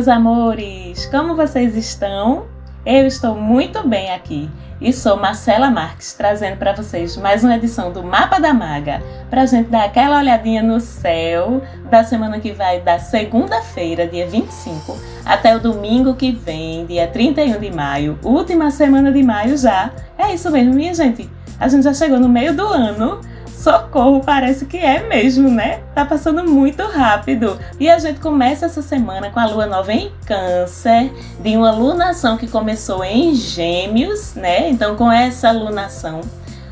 Meus amores! Como vocês estão? Eu estou muito bem aqui e sou Marcela Marques, trazendo para vocês mais uma edição do Mapa da Maga, para a gente dar aquela olhadinha no céu da semana que vai da segunda-feira, dia 25, até o domingo que vem, dia 31 de maio, última semana de maio já. É isso mesmo, minha gente. A gente já chegou no meio do ano Socorro, parece que é mesmo, né? Tá passando muito rápido. E a gente começa essa semana com a lua nova em Câncer, de uma lunação que começou em Gêmeos, né? Então, com essa lunação,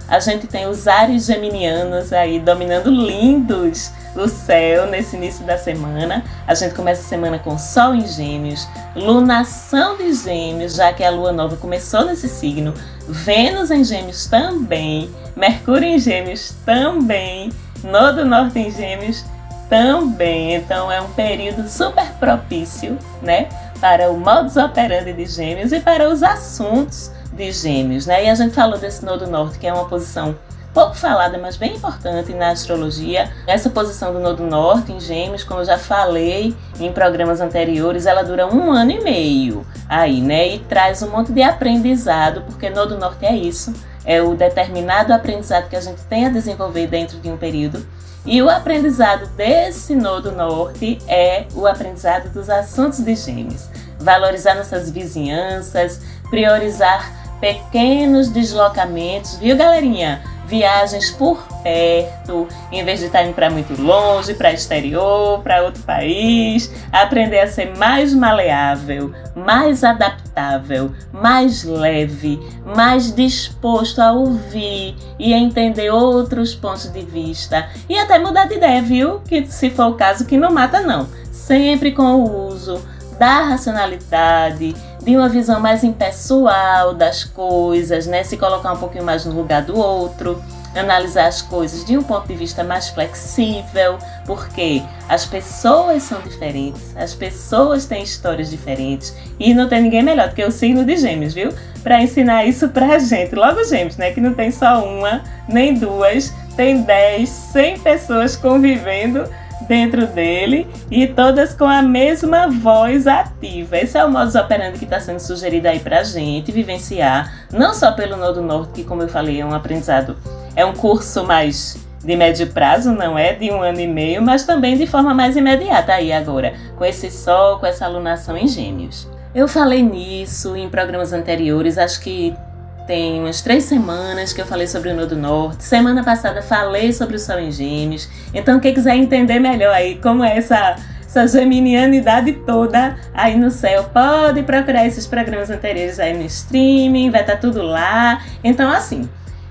a gente tem os ares geminianos aí dominando lindos o céu nesse início da semana. A gente começa a semana com Sol em Gêmeos, lunação de Gêmeos, já que a lua nova começou nesse signo, Vênus em Gêmeos também, Mercúrio em Gêmeos também, Nodo Norte em Gêmeos também. Então é um período super propício, né, para o modus operandi de Gêmeos e para os assuntos de Gêmeos, né? E a gente falou desse Nodo Norte, que é uma posição pouco falada, mas bem importante na astrologia. Essa posição do Nodo Norte em Gêmeos, como eu já falei em programas anteriores, ela dura um ano e meio aí, né? E traz um monte de aprendizado, porque Nodo Norte é isso é o determinado aprendizado que a gente tem a desenvolver dentro de um período. E o aprendizado desse nodo norte é o aprendizado dos assuntos de Gêmeos. Valorizar nossas vizinhanças, priorizar pequenos deslocamentos, viu, galerinha? viagens por perto, em vez de estar indo para muito longe, para exterior, para outro país, aprender a ser mais maleável, mais adaptável, mais leve, mais disposto a ouvir e a entender outros pontos de vista e até mudar de ideia, viu? Que se for o caso que não mata não. Sempre com o uso da racionalidade, de uma visão mais impessoal das coisas, né? Se colocar um pouquinho mais no lugar do outro, analisar as coisas de um ponto de vista mais flexível, porque as pessoas são diferentes, as pessoas têm histórias diferentes e não tem ninguém melhor do que o signo de Gêmeos, viu? Para ensinar isso pra gente. Logo Gêmeos, né? Que não tem só uma, nem duas, tem 10, 100 pessoas convivendo dentro dele e todas com a mesma voz ativa. Esse é o modus operandi que está sendo sugerido aí para gente vivenciar, não só pelo Nodo Norte, que, como eu falei, é um aprendizado, é um curso mais de médio prazo, não é de um ano e meio, mas também de forma mais imediata aí agora, com esse sol, com essa alunação em gêmeos. Eu falei nisso em programas anteriores, acho que tem umas três semanas que eu falei sobre o Nodo Norte. Semana passada falei sobre o Sol em Gêmeos. Então, quem quiser entender melhor aí como é essa, essa geminianidade toda aí no céu, pode procurar esses programas anteriores aí no streaming, vai estar tá tudo lá. Então, assim,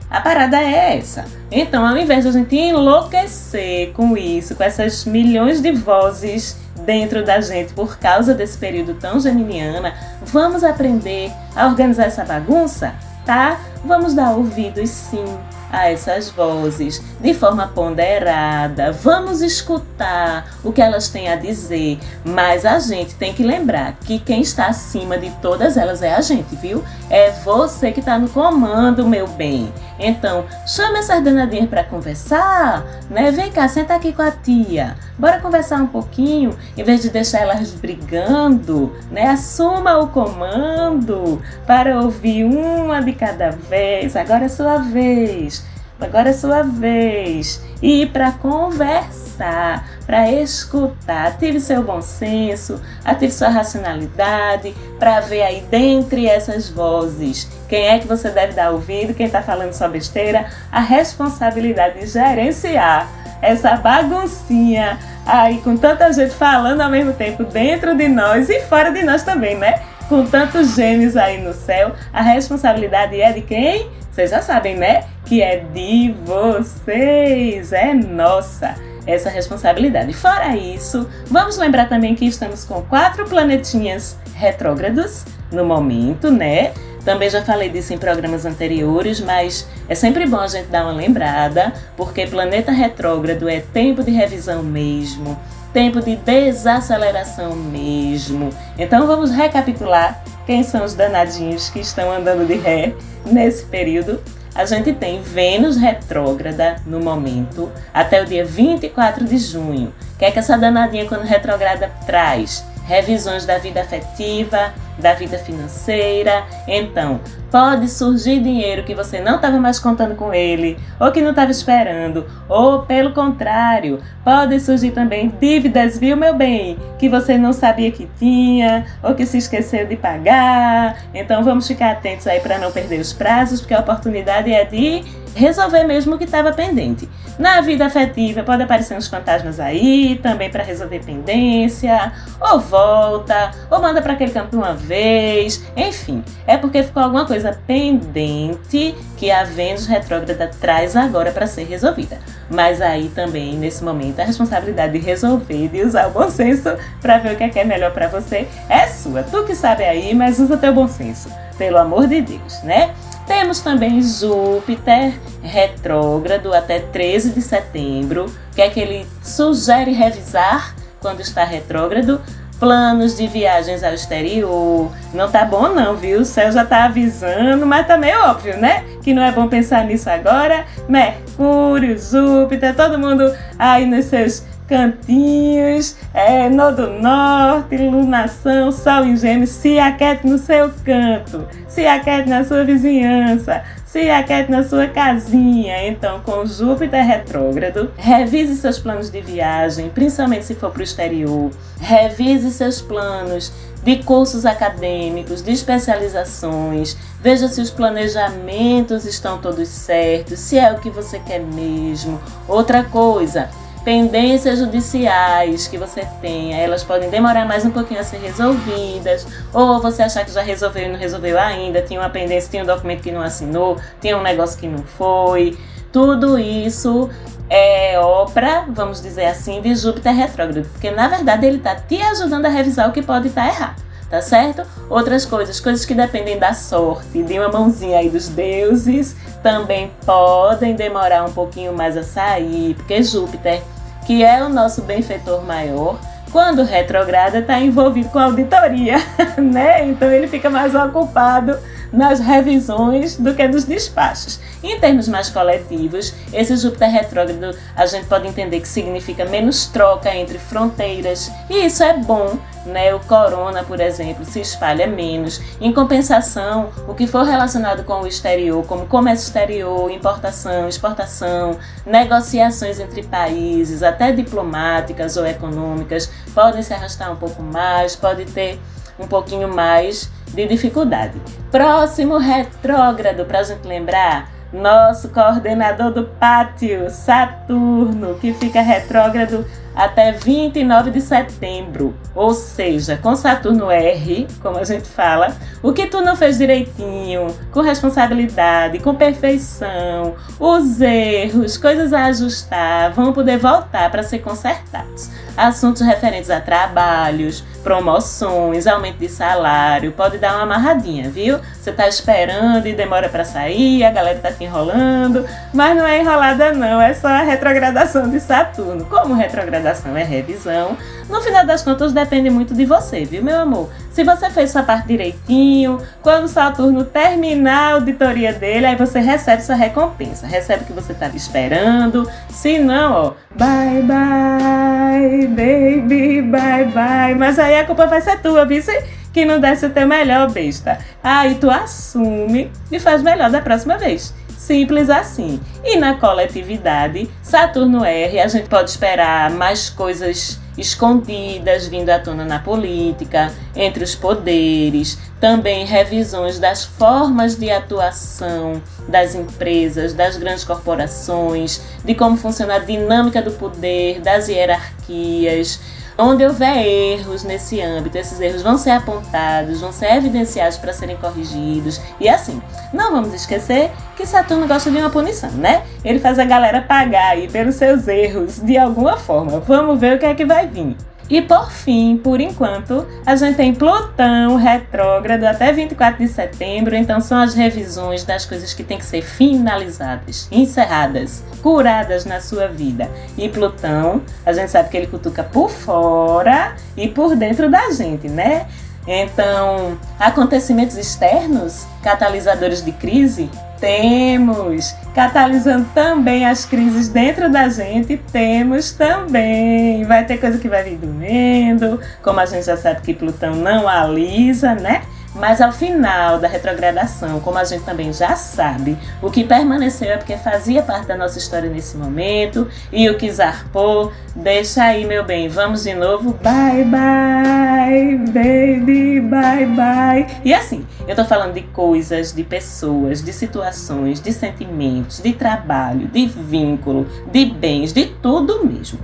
a parada é essa. Então, ao invés de a gente enlouquecer com isso, com essas milhões de vozes dentro da gente por causa desse período tão geminiana, vamos aprender a organizar essa bagunça? Tá? Vamos dar ouvidos sim a essas vozes de forma ponderada. Vamos escutar o que elas têm a dizer, mas a gente tem que lembrar que quem está acima de todas elas é a gente, viu? É você que está no comando, meu bem. Então, chame essas danadinhas para conversar, né? Vem cá, senta aqui com a tia. Bora conversar um pouquinho, em vez de deixar elas brigando, né? Assuma o comando para ouvir uma de cada vez. Agora é sua vez. Agora é sua vez. E para conversar, para escutar, ative seu bom senso, ative sua racionalidade, para ver aí dentre essas vozes quem é que você deve dar ouvido, quem está falando sua besteira, a responsabilidade de gerenciar essa baguncinha aí com tanta gente falando ao mesmo tempo dentro de nós e fora de nós também, né? Com tantos gêmeos aí no céu, a responsabilidade é de quem? Vocês já sabem, né? Que é de vocês, é nossa essa responsabilidade. Fora isso, vamos lembrar também que estamos com quatro planetinhas retrógrados no momento, né? Também já falei disso em programas anteriores, mas é sempre bom a gente dar uma lembrada, porque planeta retrógrado é tempo de revisão mesmo, tempo de desaceleração mesmo. Então vamos recapitular quem são os danadinhos que estão andando de ré nesse período. A gente tem Vênus retrógrada no momento até o dia 24 de junho. O que é que essa danadinha quando retrógrada traz? revisões da vida afetiva, da vida financeira. Então, pode surgir dinheiro que você não estava mais contando com ele, ou que não estava esperando, ou pelo contrário, pode surgir também dívidas, viu, meu bem, que você não sabia que tinha, ou que se esqueceu de pagar. Então, vamos ficar atentos aí para não perder os prazos, porque a oportunidade é de resolver mesmo o que estava pendente. Na vida afetiva pode aparecer uns fantasmas aí, também para resolver pendência, ou volta, ou manda para aquele canto uma vez, enfim, é porque ficou alguma coisa pendente que a Vênus retrógrada traz agora para ser resolvida. Mas aí também, nesse momento, a responsabilidade de resolver e de usar o bom senso para ver o que é, que é melhor para você é sua. Tu que sabe aí, mas usa teu bom senso, pelo amor de Deus, né? Temos também Júpiter retrógrado até 13 de setembro, que é que ele sugere revisar quando está retrógrado planos de viagens ao exterior. Não tá bom não, viu? O céu já tá avisando, mas também é óbvio, né? Que não é bom pensar nisso agora. Mercúrio, Júpiter, todo mundo aí nos seus cantinhos, é, Nodo Norte, Lunação, Sol em Gêmeos, se aquete no seu canto, se aquete na sua vizinhança, se aquete na sua casinha. Então, com Júpiter retrógrado, revise seus planos de viagem, principalmente se for para o exterior. Revise seus planos de cursos acadêmicos, de especializações. Veja se os planejamentos estão todos certos, se é o que você quer mesmo. Outra coisa, pendências judiciais que você tenha, elas podem demorar mais um pouquinho a ser resolvidas, ou você achar que já resolveu e não resolveu ainda, tinha uma pendência, tinha um documento que não assinou, tinha um negócio que não foi. Tudo isso é obra, vamos dizer assim, de Júpiter retrógrado, porque na verdade ele está te ajudando a revisar o que pode estar tá errado, tá certo? Outras coisas, coisas que dependem da sorte, de uma mãozinha aí dos deuses, também podem demorar um pouquinho mais a sair, porque Júpiter que é o nosso benfeitor maior, quando retrograda está envolvido com auditoria, né? Então ele fica mais ocupado nas revisões do que nos despachos. Em termos mais coletivos, esse Júpiter retrógrado a gente pode entender que significa menos troca entre fronteiras, e isso é bom, né? O corona, por exemplo, se espalha menos. Em compensação, o que for relacionado com o exterior, como comércio exterior, importação, exportação, negociações entre países, até diplomáticas ou econômicas, podem se arrastar um pouco mais, pode ter um pouquinho mais de dificuldade. Próximo retrógrado, para a gente lembrar, nosso coordenador do pátio, Saturno, que fica retrógrado até 29 de setembro. Ou seja, com Saturno R, como a gente fala, o que tu não fez direitinho, com responsabilidade, com perfeição, os erros, coisas a ajustar, vão poder voltar para ser consertados. Assuntos referentes a trabalhos, promoções, aumento de salário, pode dar uma amarradinha, viu? Você tá esperando e demora para sair, a galera tá te enrolando, mas não é enrolada não, é só a retrogradação de Saturno. Como retrogradação é revisão. No final das contas, depende muito de você, viu, meu amor? Se você fez sua parte direitinho, quando Saturno terminar a auditoria dele, aí você recebe sua recompensa. Recebe o que você estava esperando. Se não, ó, bye bye, baby, bye bye. Mas aí a culpa vai ser tua, viu? Que não desse o teu melhor, besta. Aí tu assume e faz melhor da próxima vez. Simples assim. E na coletividade, Saturno R, a gente pode esperar mais coisas escondidas vindo à tona na política, entre os poderes, também revisões das formas de atuação das empresas, das grandes corporações, de como funciona a dinâmica do poder, das hierarquias Onde houver erros nesse âmbito, esses erros vão ser apontados, vão ser evidenciados para serem corrigidos. E assim, não vamos esquecer que Saturno gosta de uma punição, né? Ele faz a galera pagar aí pelos seus erros de alguma forma. Vamos ver o que é que vai vir. E por fim, por enquanto, a gente tem Plutão retrógrado até 24 de setembro, então são as revisões das coisas que têm que ser finalizadas, encerradas, curadas na sua vida. E Plutão, a gente sabe que ele cutuca por fora e por dentro da gente, né? Então, acontecimentos externos, catalisadores de crise, temos. Catalisando também as crises dentro da gente, temos também. Vai ter coisa que vai vir doendo, como a gente já sabe que Plutão não alisa, né? Mas ao final da retrogradação, como a gente também já sabe, o que permaneceu é porque fazia parte da nossa história nesse momento e o que zarpou, deixa aí, meu bem, vamos de novo. Bye, bye, baby, bye, bye. E assim, eu tô falando de coisas, de pessoas, de situações, de sentimentos, de trabalho, de vínculo, de bens, de tudo mesmo.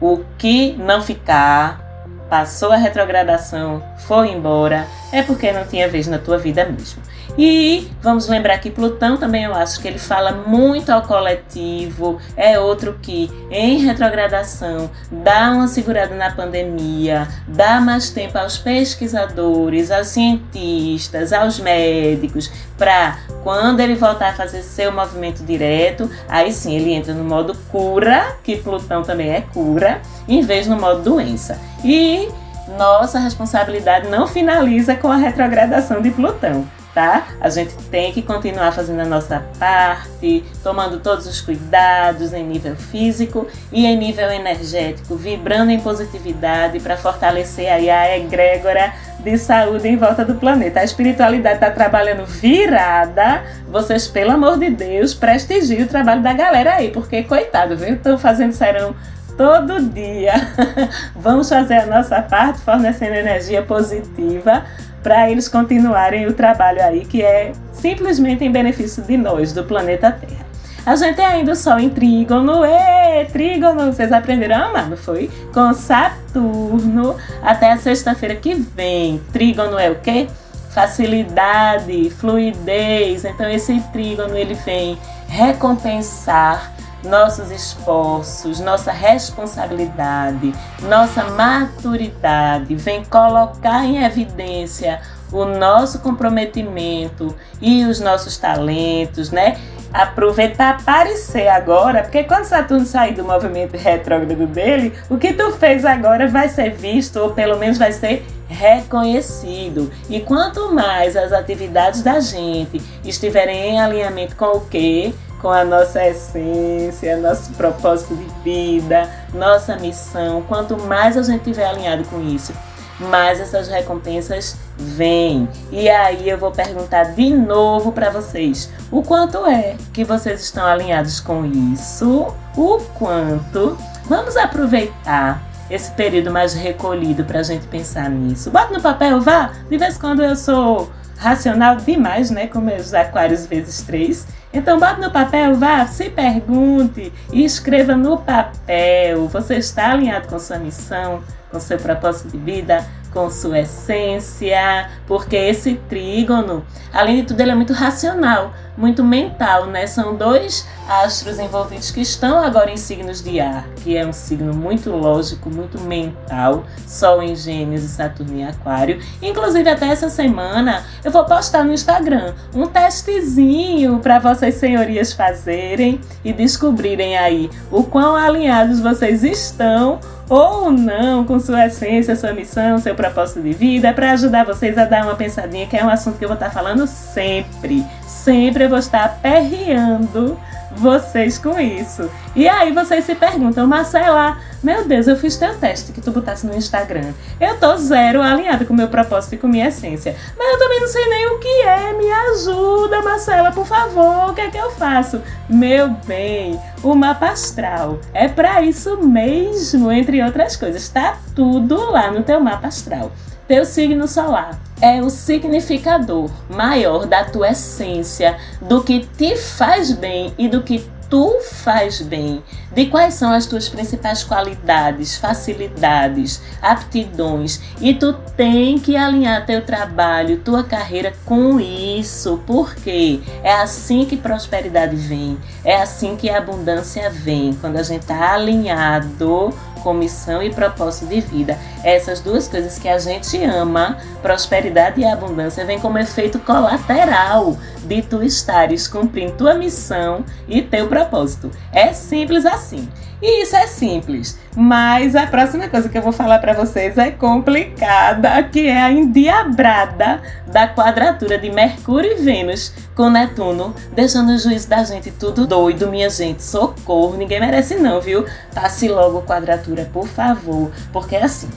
O que não ficar passou a retrogradação, foi embora, é porque não tinha vez na tua vida mesmo. E vamos lembrar que Plutão também eu acho que ele fala muito ao coletivo, é outro que em retrogradação dá uma segurada na pandemia, dá mais tempo aos pesquisadores, aos cientistas, aos médicos, para quando ele voltar a fazer seu movimento direto, aí sim ele entra no modo cura, que Plutão também é cura, em vez no modo doença. E nossa responsabilidade não finaliza com a retrogradação de Plutão tá? A gente tem que continuar fazendo a nossa parte, tomando todos os cuidados em nível físico e em nível energético, vibrando em positividade para fortalecer aí a egrégora de saúde em volta do planeta. A espiritualidade está trabalhando virada. Vocês, pelo amor de Deus, prestigiem o trabalho da galera aí, porque coitado, viu? Estão fazendo serão todo dia. Vamos fazer a nossa parte, fornecendo energia positiva para eles continuarem o trabalho aí que é simplesmente em benefício de nós, do planeta Terra. A gente ainda o Sol em trígono, e trígono, vocês aprenderam a amar, não foi? Com Saturno até a sexta-feira que vem. Trígono é o quê? Facilidade, fluidez. Então esse trígono ele vem recompensar nossos esforços, nossa responsabilidade, nossa maturidade, vem colocar em evidência o nosso comprometimento e os nossos talentos, né? Aproveitar aparecer agora, porque quando Saturno sair do movimento retrógrado dele, o que tu fez agora vai ser visto, ou pelo menos vai ser reconhecido. E quanto mais as atividades da gente estiverem em alinhamento com o que? com a nossa essência, nosso propósito de vida, nossa missão. Quanto mais a gente estiver alinhado com isso, mais essas recompensas vêm. E aí eu vou perguntar de novo para vocês: o quanto é que vocês estão alinhados com isso? O quanto? Vamos aproveitar esse período mais recolhido para a gente pensar nisso. Bota no papel, vá! De vez em quando eu sou racional demais, né? Como os aquários vezes três. Então, bota no papel, vá, se pergunte e escreva no papel. Você está alinhado com sua missão, com seu propósito de vida, com sua essência, porque esse trígono, além de tudo, ele é muito racional, muito mental, né? São dois astros envolvidos que estão agora em signos de ar, que é um signo muito lógico, muito mental, Sol em Gêmeos e Saturno em Aquário. Inclusive, até essa semana eu vou postar no Instagram um testezinho para vocês, senhorias, fazerem e descobrirem aí o quão alinhados vocês estão ou não com sua essência, sua missão, seu propósito de vida, para ajudar vocês a dar uma pensadinha, que é um assunto que eu vou estar falando sempre. Sempre eu vou estar perreando vocês com isso. E aí vocês se perguntam, Marcela, meu Deus, eu fiz teu teste que tu botasse no Instagram. Eu tô zero alinhada com meu propósito e com minha essência. Mas eu também não sei nem o que é. Me ajuda, Marcela, por favor. O que é que eu faço? Meu bem, o mapa astral é para isso mesmo, entre outras coisas. Tá tudo lá no teu mapa astral. Teu signo solar é o significador maior da tua essência, do que te faz bem e do que tu faz bem, de quais são as tuas principais qualidades, facilidades, aptidões, e tu tem que alinhar teu trabalho, tua carreira com isso, porque é assim que prosperidade vem, é assim que a abundância vem, quando a gente está alinhado com missão e propósito de vida. Essas duas coisas que a gente ama, prosperidade e abundância, vem como efeito colateral de tu estares cumprindo tua missão e teu propósito. É simples assim. E isso é simples. Mas a próxima coisa que eu vou falar para vocês é complicada, que é a endiabrada da quadratura de Mercúrio e Vênus com Netuno, deixando o juízo da gente tudo doido, minha gente. Socorro, ninguém merece não, viu? Passe logo quadratura, por favor, porque é assim.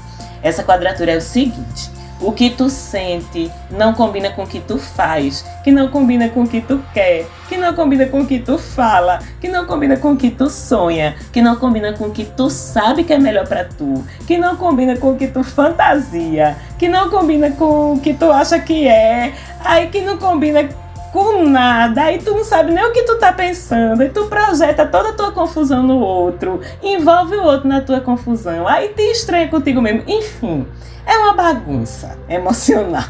Essa quadratura é o seguinte: o que tu sente não combina com o que tu faz, que não combina com o que tu quer, que não combina com o que tu fala, que não combina com o que tu sonha, que não combina com o que tu sabe que é melhor para tu, que não combina com o que tu fantasia, que não combina com o que tu acha que é, aí que não combina com nada, aí tu não sabe nem o que tu tá pensando, e tu projeta toda a tua confusão no outro, envolve o outro na tua confusão, aí te estranha contigo mesmo, enfim. É uma bagunça emocional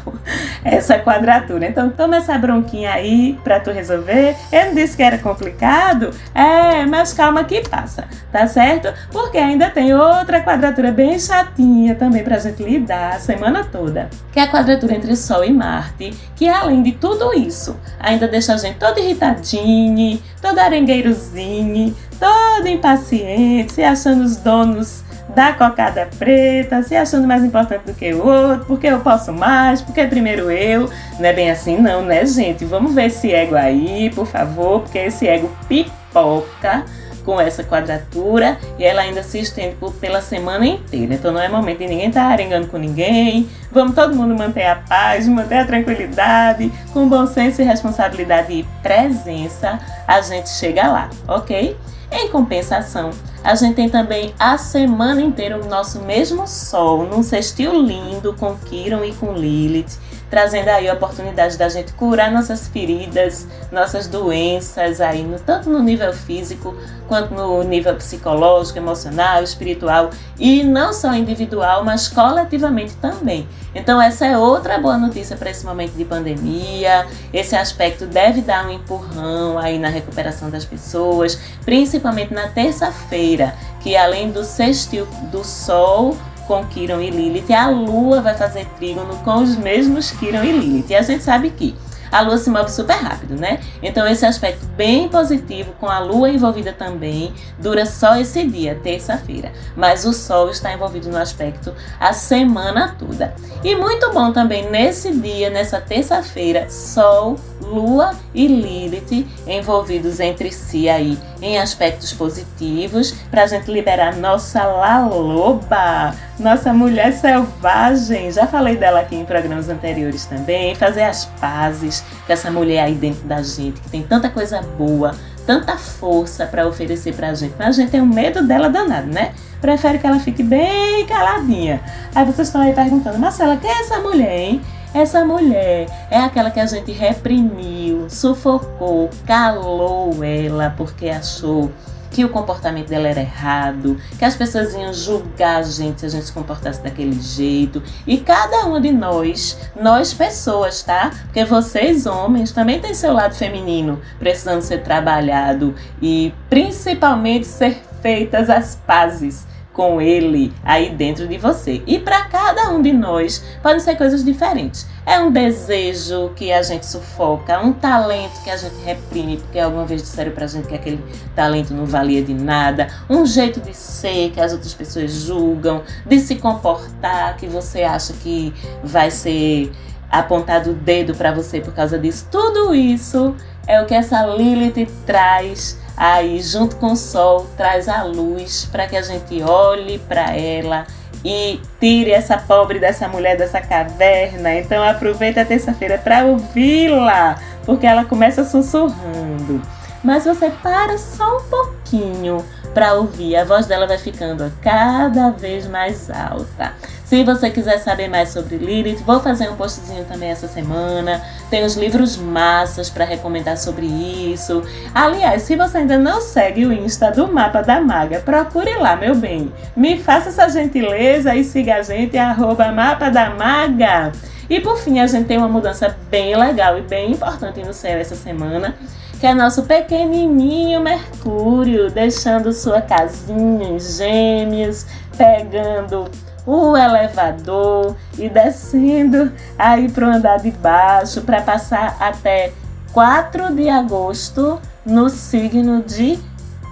essa quadratura. Então toma essa bronquinha aí pra tu resolver. Eu não disse que era complicado? É, mas calma que passa, tá certo? Porque ainda tem outra quadratura bem chatinha também pra gente lidar a semana toda. Que é a quadratura entre Sol e Marte, que além de tudo isso, ainda deixa a gente todo irritadinho, todo arengueirozinho, todo impaciente, se achando os donos da cocada preta, se achando mais importante do que o outro, porque eu posso mais, porque primeiro eu. Não é bem assim, não, né, gente? Vamos ver esse ego aí, por favor, porque esse ego pipoca com essa quadratura e ela ainda se estende por, pela semana inteira. Então não é momento de ninguém estar tá arengando com ninguém. Vamos todo mundo manter a paz, manter a tranquilidade, com bom senso e responsabilidade e presença, a gente chega lá, ok? Em compensação, a gente tem também a semana inteira o nosso mesmo Sol, num sextil lindo com Kiron e com Lilith, trazendo aí a oportunidade da gente curar nossas feridas, nossas doenças aí, no, tanto no nível físico quanto no nível psicológico, emocional, espiritual e não só individual, mas coletivamente também. Então essa é outra boa notícia para esse momento de pandemia. Esse aspecto deve dar um empurrão aí na recuperação das pessoas, principalmente na terça-feira, que além do sextil do sol com Kiron e Lilith, a Lua vai fazer trígono com os mesmos Kiron e Lilith. E a gente sabe que a Lua se move super rápido, né? Então esse aspecto bem positivo com a Lua envolvida também dura só esse dia, terça-feira. Mas o Sol está envolvido no aspecto a semana toda. E muito bom também nesse dia, nessa terça-feira, Sol, Lua e Lilith envolvidos entre si aí em aspectos positivos para a gente liberar nossa Laloba, nossa mulher selvagem. Já falei dela aqui em programas anteriores também. Fazer as pazes com essa mulher aí dentro da gente que tem tanta coisa boa, tanta força para oferecer para a gente. Mas a gente tem um medo dela danado, né? Prefere que ela fique bem caladinha. Aí vocês estão aí perguntando, Marcela, quem é essa mulher, hein? Essa mulher é aquela que a gente reprimiu, sufocou, calou ela porque achou que o comportamento dela era errado, que as pessoas iam julgar a gente se a gente se comportasse daquele jeito. E cada um de nós, nós pessoas, tá? Porque vocês, homens, também têm seu lado feminino precisando ser trabalhado e principalmente ser feitas as pazes com ele aí dentro de você. E para cada um de nós podem ser coisas diferentes. É um desejo que a gente sufoca, um talento que a gente reprime, porque alguma vez disseram pra gente que aquele talento não valia de nada, um jeito de ser que as outras pessoas julgam, de se comportar que você acha que vai ser apontado o dedo para você por causa disso. Tudo isso é o que essa Lilith traz aí junto com o sol, traz a luz para que a gente olhe para ela e tire essa pobre dessa mulher dessa caverna. Então aproveita a terça-feira para ouvi-la, porque ela começa sussurrando. Mas você para só um pouquinho para ouvir, a voz dela vai ficando cada vez mais alta. Se você quiser saber mais sobre Lilith, vou fazer um postzinho também essa semana. Tem os livros massas para recomendar sobre isso. Aliás, se você ainda não segue o Insta do Mapa da Maga, procure lá, meu bem. Me faça essa gentileza e siga a gente, arroba Mapa da Maga. E por fim, a gente tem uma mudança bem legal e bem importante no céu essa semana que é nosso pequenininho Mercúrio, deixando sua casinha em gêmeos, pegando o elevador e descendo aí para o andar de baixo para passar até 4 de agosto no signo de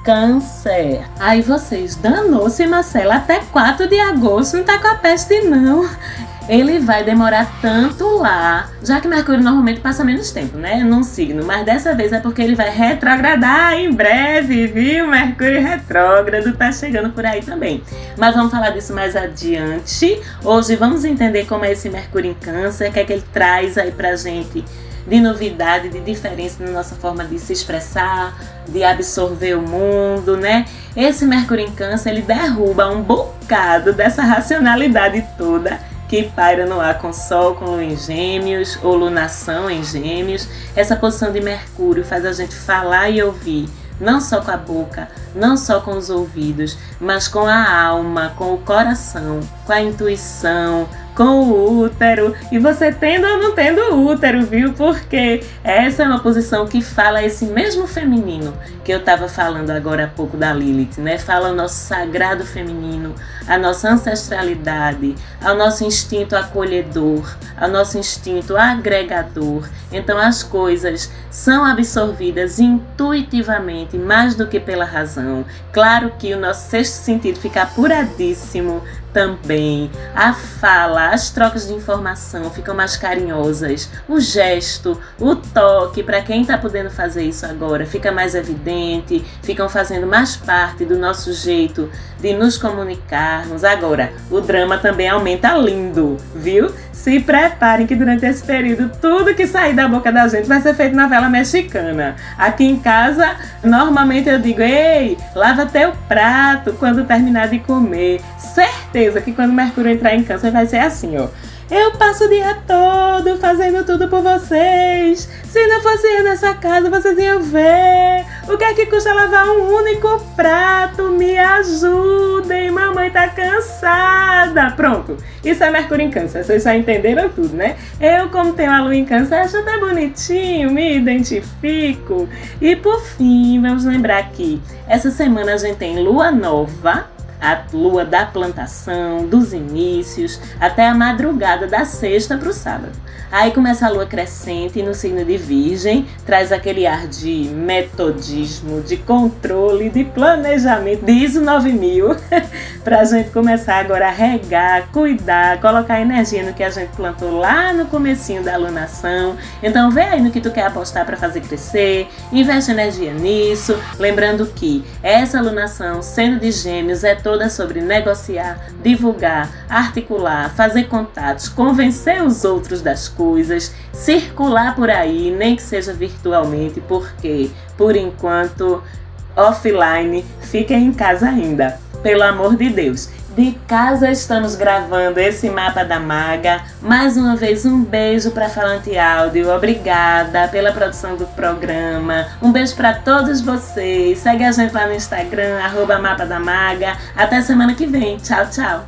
Câncer. Aí vocês, danou-se, Marcela, até 4 de agosto não tá com a peste, não ele vai demorar tanto lá, já que Mercúrio normalmente passa menos tempo, né? Num signo, mas dessa vez é porque ele vai retrogradar em breve, viu? Mercúrio retrógrado tá chegando por aí também. Mas vamos falar disso mais adiante. Hoje vamos entender como é esse Mercúrio em Câncer, o que é que ele traz aí pra gente de novidade, de diferença na nossa forma de se expressar, de absorver o mundo, né? Esse Mercúrio em Câncer, ele derruba um bocado dessa racionalidade toda que paira no ar com Sol, com em Gêmeos, ou lunação em Gêmeos. Essa posição de Mercúrio faz a gente falar e ouvir, não só com a boca, não só com os ouvidos, mas com a alma, com o coração, com a intuição, com o útero. E você tendo ou não tendo útero, viu? Porque essa é uma posição que fala esse mesmo feminino que eu estava falando agora há pouco da Lilith, né? Fala o nosso sagrado feminino, a nossa ancestralidade, ao nosso instinto acolhedor, ao nosso instinto agregador. Então as coisas são absorvidas intuitivamente mais do que pela razão. Claro que o nosso sexto sentido fica apuradíssimo também. A fala, as trocas de informação ficam mais carinhosas. O gesto, o toque, para quem está podendo fazer isso agora, fica mais evidente, ficam fazendo mais parte do nosso jeito de nos comunicarmos. Agora, o drama também aumenta lindo, viu? Se preparem que durante esse período tudo que sair da boca da gente vai ser feito novela mexicana. Aqui em casa, normalmente eu digo: "Ei, lava teu prato quando terminar de comer". Certeza que quando Mercúrio entrar em Câncer vai ser assim, ó. Eu passo o dia todo fazendo tudo por vocês. Se não fosse eu nessa casa, vocês iam ver. O que é que custa lavar um único prato? Me ajudem, mamãe tá cansada. Pronto, isso é Mercúrio em Câncer. Vocês já entenderam tudo, né? Eu, como tenho a lua em Câncer, acho até bonitinho, me identifico. E por fim, vamos lembrar que essa semana a gente tem lua nova a lua da plantação, dos inícios, até a madrugada da sexta para o sábado. Aí começa a lua crescente no signo de Virgem, traz aquele ar de metodismo, de controle, de planejamento, de ISO 9000, para a gente começar agora a regar, cuidar, colocar energia no que a gente plantou lá no comecinho da alunação. Então vê aí no que tu quer apostar para fazer crescer, investe energia nisso, lembrando que essa alunação, sendo de gêmeos, é sobre negociar, divulgar, articular, fazer contatos, convencer os outros das coisas, circular por aí, nem que seja virtualmente, porque por enquanto offline, fiquem em casa ainda, pelo amor de Deus. De casa estamos gravando esse mapa da Maga. Mais uma vez, um beijo para Falante Áudio. Obrigada pela produção do programa. Um beijo para todos vocês. Segue a gente lá no Instagram, Mapa da Maga. Até semana que vem. Tchau, tchau.